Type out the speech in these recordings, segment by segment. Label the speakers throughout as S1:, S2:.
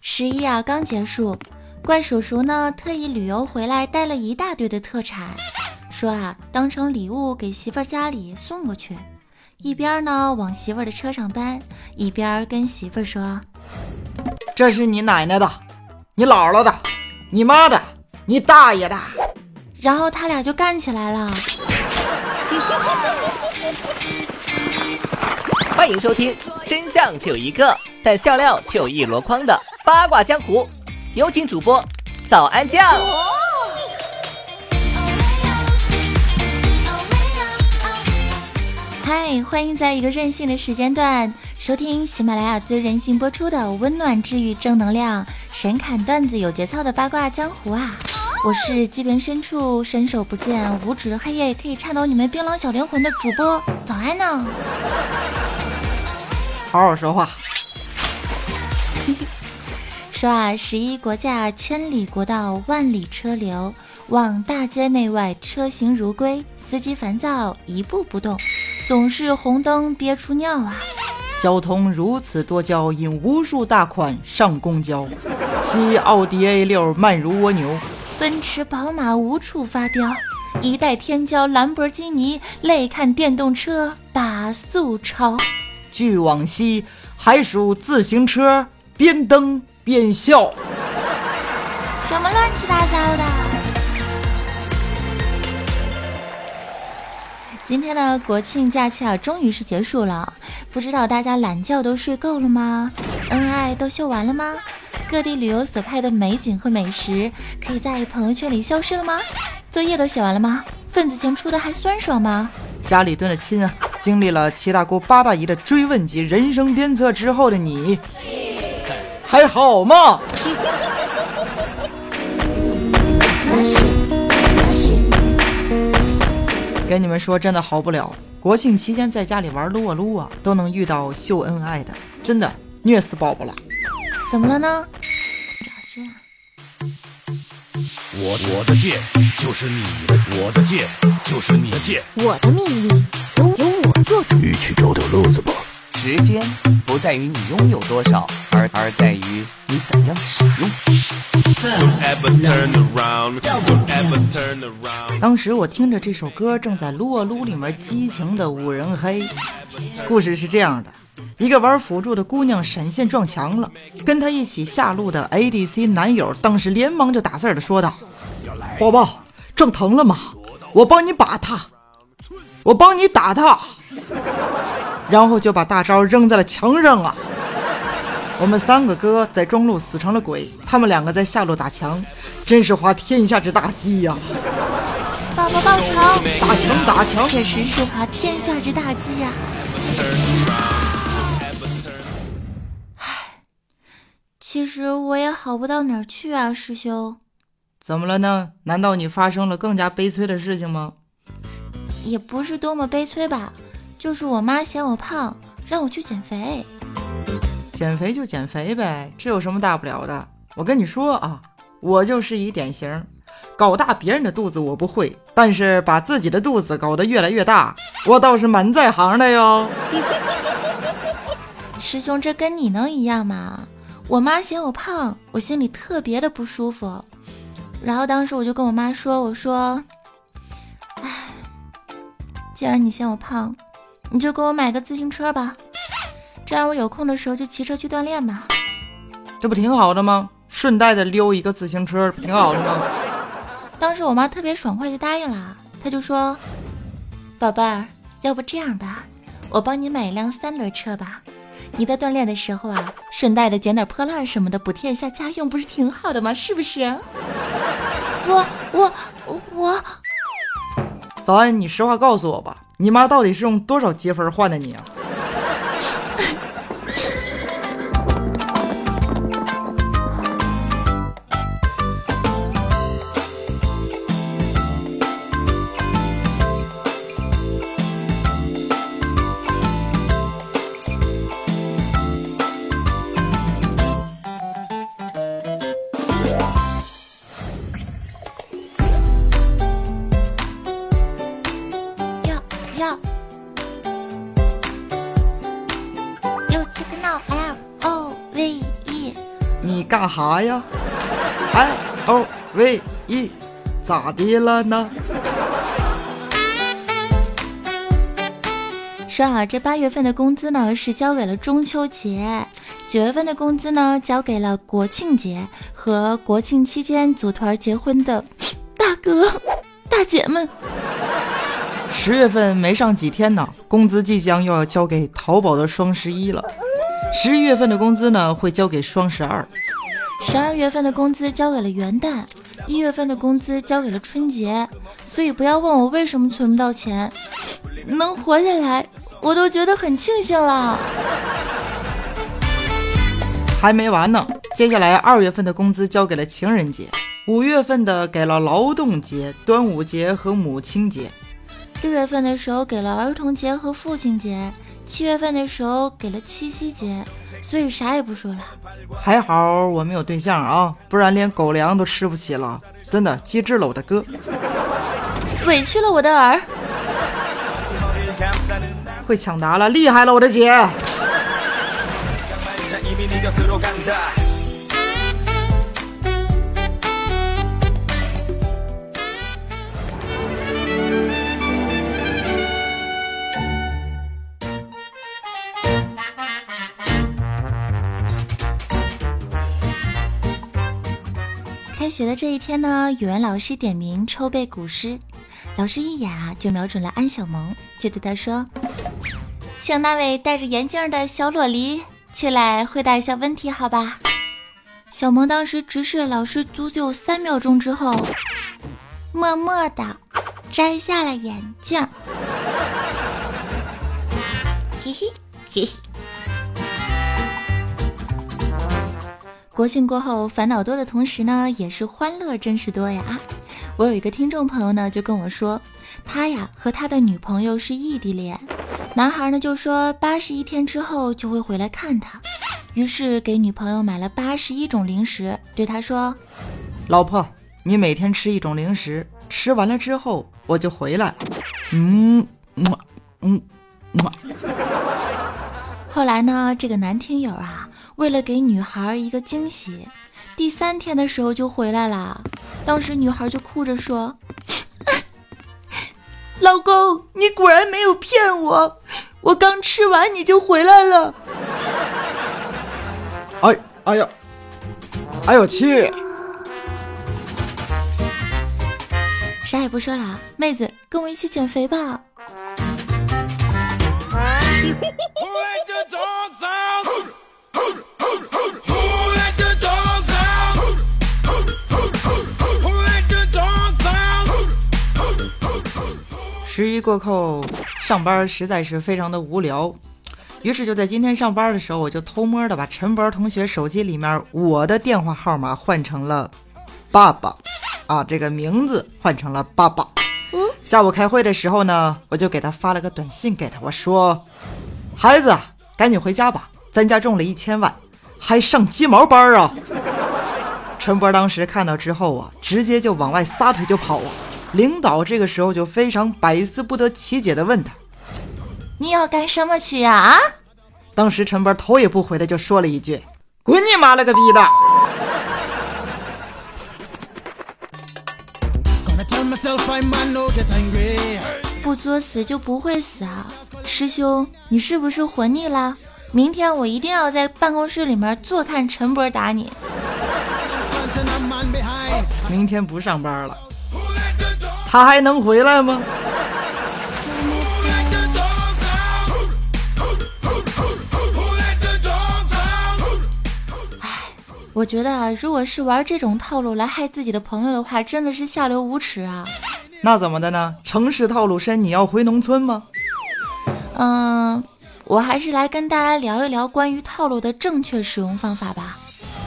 S1: 十一啊刚结束，怪叔叔呢特意旅游回来带了一大堆的特产，说啊当成礼物给媳妇儿家里送过去。一边呢往媳妇儿的车上搬，一边跟媳妇儿说：“
S2: 这是你奶奶的，你姥姥的，你妈的，你大爷的。”
S1: 然后他俩就干起来了。
S3: 欢迎收听，真相只有一个，但笑料却有一箩筐的八卦江湖。有请主播早安酱。
S1: 嗨，欢迎在一个任性的时间段收听喜马拉雅最任性播出的温暖治愈正能量神侃段子有节操的八卦江湖啊！我是即便深处伸手不见五指的黑夜，也可以颤抖你们冰冷小灵魂的主播早安呢。
S2: 好好说话。
S1: 说啊，十一国驾，千里国道，万里车流，望大街内外车行如归，司机烦躁，一步不动。总是红灯憋出尿啊！
S2: 交通如此多娇，引无数大款上公交。西奥迪 A 六慢如蜗牛，
S1: 奔驰宝马无处发飙。一代天骄兰博基尼泪看电动车把速超。
S2: 据往昔，还属自行车边蹬边笑。
S1: 什么乱七八糟的！今天的国庆假期啊，终于是结束了。不知道大家懒觉都睡够了吗？恩爱都秀完了吗？各地旅游所拍的美景和美食，可以在朋友圈里消失了吗？作业都写完了吗？份子钱出的还酸爽吗？
S2: 家里蹲的亲啊！经历了七大姑八大姨的追问及人生鞭策之后的你，还好吗？跟你们说，真的好不了。国庆期间在家里玩撸啊撸啊，都能遇到秀恩爱的，真的虐死宝宝了。
S1: 怎么了呢？
S4: 我我的剑就是你的，我的剑就是你的剑。
S5: 我的命运由由我做主。
S4: 你去找点乐子吧。
S6: 时间不在于你拥有多少，而而在于你怎样使用。
S2: 当时我听着这首歌，正在撸啊撸里面激情的五人黑。故事是这样的：一个玩辅助的姑娘闪现撞墙了，跟她一起下路的 ADC 男友当时连忙就打字的说道：“宝宝，撞疼了吗？我帮你把他，我帮你打他。”然后就把大招扔在了墙上啊！我们三个哥在中路死成了鬼，他们两个在下路打墙，真是滑天下之大稽呀！
S1: 宝宝报仇！
S2: 打墙打墙，
S1: 确实是滑天下之大稽呀！唉，其实我也好不到哪儿去啊，师兄。
S2: 怎么了呢？难道你发生了更加悲催的事情吗？
S1: 也不是多么悲催吧。就是我妈嫌我胖，让我去减肥。
S2: 减肥就减肥呗，这有什么大不了的？我跟你说啊，我就是一典型，搞大别人的肚子我不会，但是把自己的肚子搞得越来越大，我倒是蛮在行的哟。
S1: 师兄，这跟你能一样吗？我妈嫌我胖，我心里特别的不舒服。然后当时我就跟我妈说：“我说，哎，既然你嫌我胖。”你就给我买个自行车吧，这样我有空的时候就骑车去锻炼吧。
S2: 这不挺好的吗？顺带的溜一个自行车，不挺好的吗？
S1: 当时我妈特别爽快就答应了，她就说：“宝贝儿，要不这样吧，我帮你买一辆三轮车吧，你在锻炼的时候啊，顺带的捡点破烂什么的，补贴一下家用，不是挺好的吗？是不是？”我我我我，
S2: 早安，你实话告诉我吧。你妈到底是用多少积分换的你啊？干哈呀？I O V E，咋的了呢？
S1: 说好这八月份的工资呢是交给了中秋节，九月份的工资呢交给了国庆节和国庆期间组团结婚的大哥大姐们。
S2: 十月份没上几天呢，工资即将又要交给淘宝的双十一了。十一月份的工资呢会交给双十二，
S1: 十二月份的工资交给了元旦，一月份的工资交给了春节。所以不要问我为什么存不到钱，能活下来。我都觉得很庆幸了，
S2: 还没完呢。接下来二月份的工资交给了情人节，五月份的给了劳动节、端午节和母亲节，
S1: 六月份的时候给了儿童节和父亲节，七月份的时候给了七夕节，所以啥也不说了。
S2: 还好我没有对象啊，不然连狗粮都吃不起了。真的机智了我的哥，
S1: 委屈了我的儿。
S2: 会抢答了，厉害了，我的姐！
S1: 学的这一天呢，语文老师点名抽背古诗，老师一眼啊就瞄准了安小萌，就对他说。请那位戴着眼镜的小萝莉起来回答一下问题，好吧？小萌当时直视老师足足三秒钟之后，默默的摘下了眼镜。嘿嘿嘿嘿。国庆过后，烦恼多的同时呢，也是欢乐真是多呀！我有一个听众朋友呢，就跟我说，他呀和他的女朋友是异地恋。男孩呢就说八十一天之后就会回来看他，于是给女朋友买了八十一种零食，对他说：“
S2: 老婆，你每天吃一种零食，吃完了之后我就回来了。”嗯，嗯，
S1: 后来呢，这个男听友啊，为了给女孩一个惊喜，第三天的时候就回来了。当时女孩就哭着说。老公，你果然没有骗我，我刚吃完你就回来了。
S2: 哎，哎呀，哎呦去！
S1: 啥也不说了，妹子，跟我一起减肥吧。
S2: 十一过后，上班实在是非常的无聊，于是就在今天上班的时候，我就偷摸的把陈博同学手机里面我的电话号码换成了爸爸，啊，这个名字换成了爸爸。下午开会的时候呢，我就给他发了个短信给他，我说：“孩子，赶紧回家吧，咱家中了一千万，还上鸡毛班啊！” 陈博当时看到之后啊，直接就往外撒腿就跑啊。领导这个时候就非常百思不得其解的问他：“
S1: 你要干什么去呀？”啊！
S2: 当时陈波头也不回的就说了一句：“滚你妈了个逼的！”
S1: 不作死就不会死啊！师兄，你是不是活腻了？明天我一定要在办公室里面坐看陈波打你。
S2: 明天不上班了。他还能回来吗？
S1: 唉，我觉得啊，如果是玩这种套路来害自己的朋友的话，真的是下流无耻啊！
S2: 那怎么的呢？城市套路深，你要回农村吗？
S1: 嗯，我还是来跟大家聊一聊关于套路的正确使用方法吧。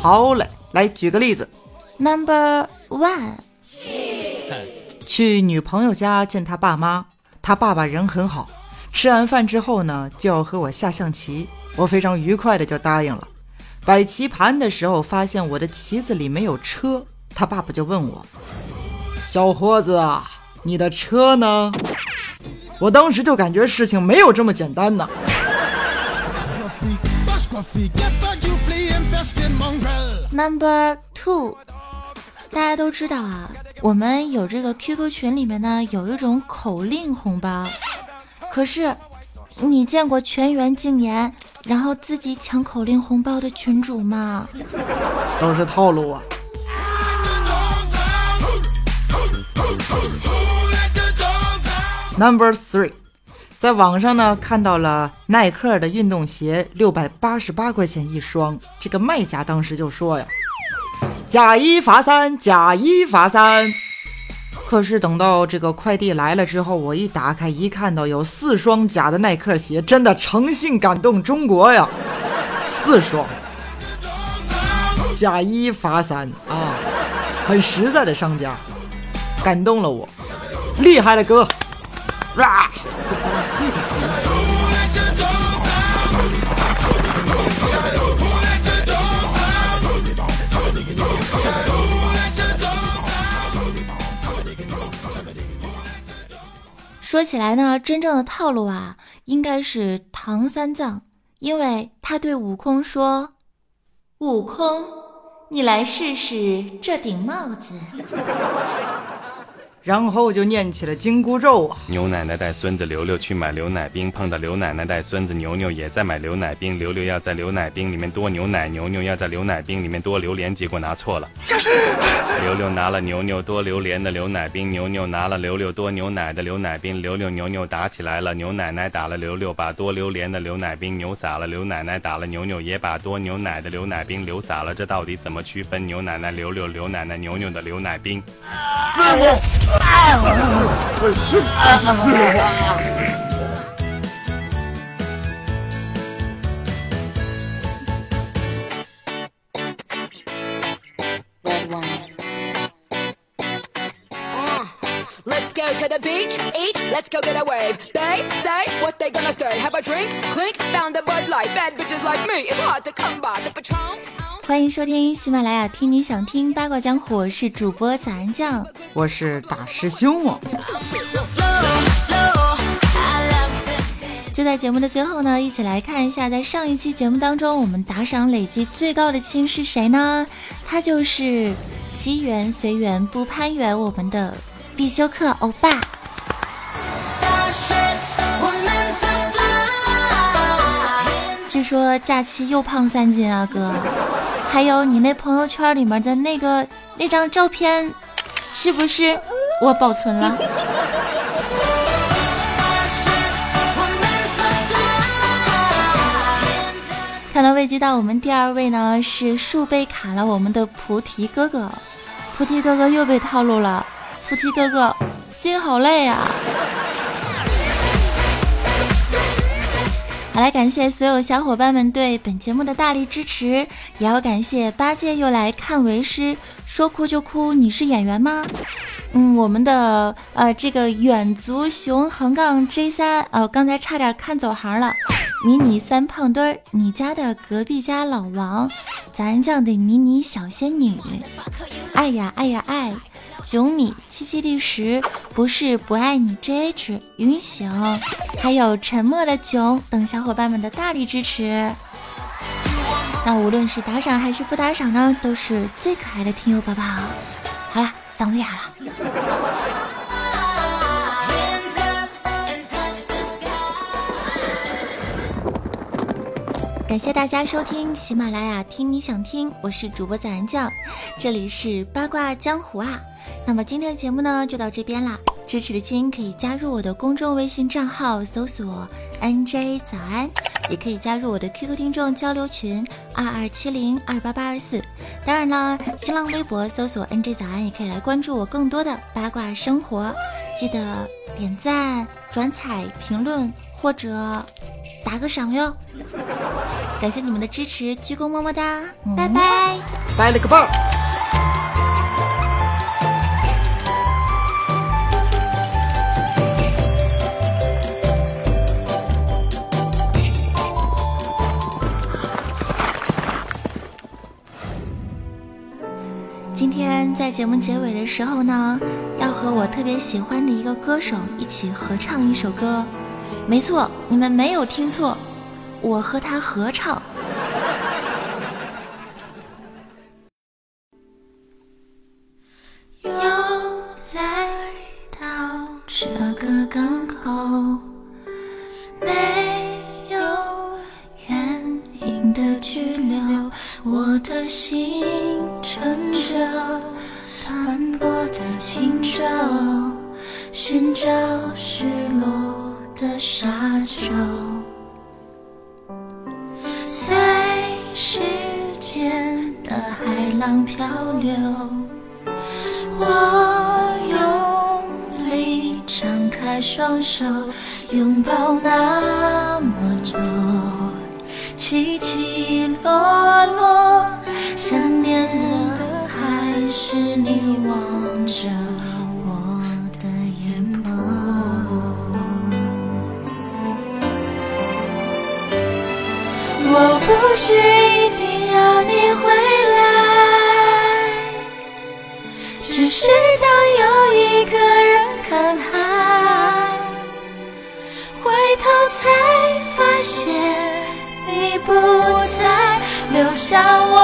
S2: 好嘞，来举个例子。
S1: Number one。
S2: 去女朋友家见他爸妈，他爸爸人很好。吃完饭之后呢，就要和我下象棋，我非常愉快的就答应了。摆棋盘的时候，发现我的棋子里没有车，他爸爸就问我：“小伙子啊，你的车呢？”我当时就感觉事情没有这么简单呢。
S1: Number two，大家都知道啊，我们有这个 QQ 群里面呢有一种口令红包，可是你见过全员禁言，然后自己抢口令红包的群主吗？
S2: 都是套路啊。Number three，在网上呢看到了耐克的运动鞋，六百八十八块钱一双。这个卖家当时就说呀：“假一罚三，假一罚三。”可是等到这个快递来了之后，我一打开一看到有四双假的耐克鞋，真的诚信感动中国呀！四双，假一罚三啊，很实在的商家，感动了我，厉害了哥！哇，
S1: 说起来呢，真正的套路啊，应该是唐三藏，因为他对悟空说：“悟空，你来试试这顶帽子。”
S2: 然后就念起了紧箍咒啊！
S7: 牛奶奶带孙子刘刘去买牛奶冰，碰到刘奶奶带孙子牛牛也在买牛奶冰。刘刘要在牛奶冰里面多牛奶，牛牛要在牛奶冰里面多榴莲，结果拿错了。刘刘拿了牛牛多榴莲的牛奶冰，牛牛拿了刘刘多牛奶的牛奶冰。刘刘牛牛打起来了，牛奶奶打了刘刘，把多榴莲的牛奶冰牛洒了。刘奶奶打了牛牛，也把多牛奶的牛奶冰流洒了。这到底怎么区分牛奶奶刘刘、刘奶奶牛牛的牛奶冰
S5: ？Uh, Let's go to the beach, each, let's go get a wave. They say what they gonna say. Have a drink, clink, found a Bud Light. Bad bitches like me, it's hard to come by. The Patron.
S1: 欢迎收听喜马拉雅，听你想听八卦江湖，我是主播早安酱。
S2: 我是大师兄哦！
S1: 就在节目的最后呢，一起来看一下，在上一期节目当中，我们打赏累计最高的亲是谁呢？他就是惜缘随缘不攀缘，我们的必修课欧巴。据说假期又胖三斤啊，哥！还有你那朋友圈里面的那个那张照片，是不是我保存了？看到未知道我们第二位呢是树被砍了，我们的菩提哥哥，菩提哥哥又被套路了，菩提哥哥心好累啊！好来，感谢所有小伙伴们对本节目的大力支持，也要感谢八戒又来看为师，说哭就哭，你是演员吗？嗯，我们的呃这个远足熊横杠 J 三，呃，刚才差点看走行了。迷你三胖墩儿，你家的隔壁家老王，咱酱的迷你小仙女，爱呀爱呀爱，九米七七第十，不是不爱你 JH 云醒，还有沉默的囧等小伙伴们的大力支持。那无论是打赏还是不打赏呢，都是最可爱的听友宝宝。好了，嗓子哑了。感谢大家收听喜马拉雅听你想听，我是主播早安酱，这里是八卦江湖啊。那么今天的节目呢就到这边啦，支持的亲可以加入我的公众微信账号，搜索 NJ 早安，也可以加入我的 QQ 听众交流群二二七零二八八二四。当然了，新浪微博搜索 NJ 早安，也可以来关注我更多的八卦生活。记得点赞、转采、评论或者打个赏哟。感谢你们的支持，鞠躬么么哒，拜拜。
S2: 拜了个棒！
S1: 节目结尾的时候呢，要和我特别喜欢的一个歌手一起合唱一首歌。没错，你们没有听错，我和他合唱。的拘留，我的心沉着。寻找，寻找失落的沙洲。随时间的海浪漂流，我用力张开双手，拥抱那么多起起落落，想念的是你望着我的眼眸。我不是一定要你回来，只是当有一个人看海，回头才发现你不在，留下我